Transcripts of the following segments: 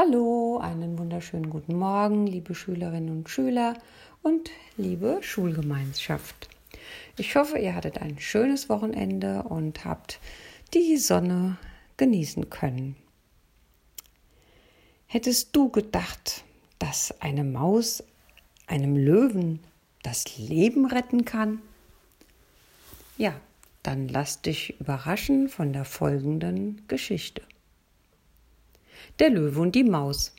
Hallo, einen wunderschönen guten Morgen, liebe Schülerinnen und Schüler und liebe Schulgemeinschaft. Ich hoffe, ihr hattet ein schönes Wochenende und habt die Sonne genießen können. Hättest du gedacht, dass eine Maus einem Löwen das Leben retten kann? Ja, dann lass dich überraschen von der folgenden Geschichte der Löwe und die Maus.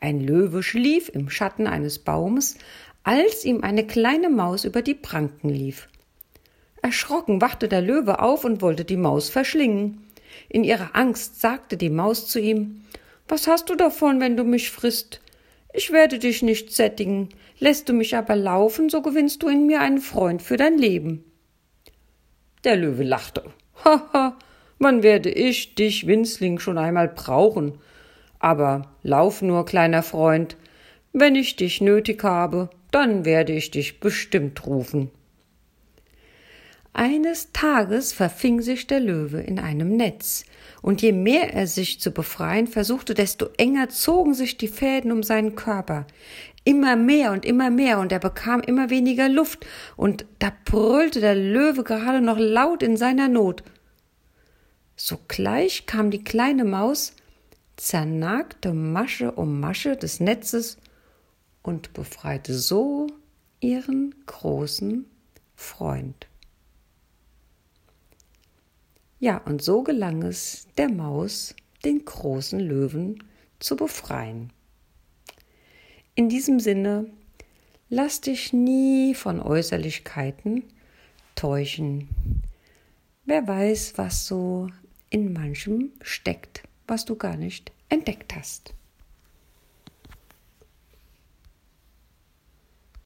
Ein Löwe schlief im Schatten eines Baumes, als ihm eine kleine Maus über die Pranken lief. Erschrocken wachte der Löwe auf und wollte die Maus verschlingen. In ihrer Angst sagte die Maus zu ihm Was hast du davon, wenn du mich frisst? Ich werde dich nicht sättigen, lässt du mich aber laufen, so gewinnst du in mir einen Freund für dein Leben. Der Löwe lachte. Haha, Wann werde ich dich, Winzling, schon einmal brauchen? Aber lauf nur, kleiner Freund. Wenn ich dich nötig habe, dann werde ich dich bestimmt rufen. Eines Tages verfing sich der Löwe in einem Netz, und je mehr er sich zu befreien versuchte, desto enger zogen sich die Fäden um seinen Körper. Immer mehr und immer mehr, und er bekam immer weniger Luft, und da brüllte der Löwe gerade noch laut in seiner Not. Sogleich kam die kleine Maus, zernagte Masche um Masche des Netzes und befreite so ihren großen Freund. Ja, und so gelang es der Maus, den großen Löwen zu befreien. In diesem Sinne, lass dich nie von Äußerlichkeiten täuschen. Wer weiß, was so manchem steckt, was du gar nicht entdeckt hast.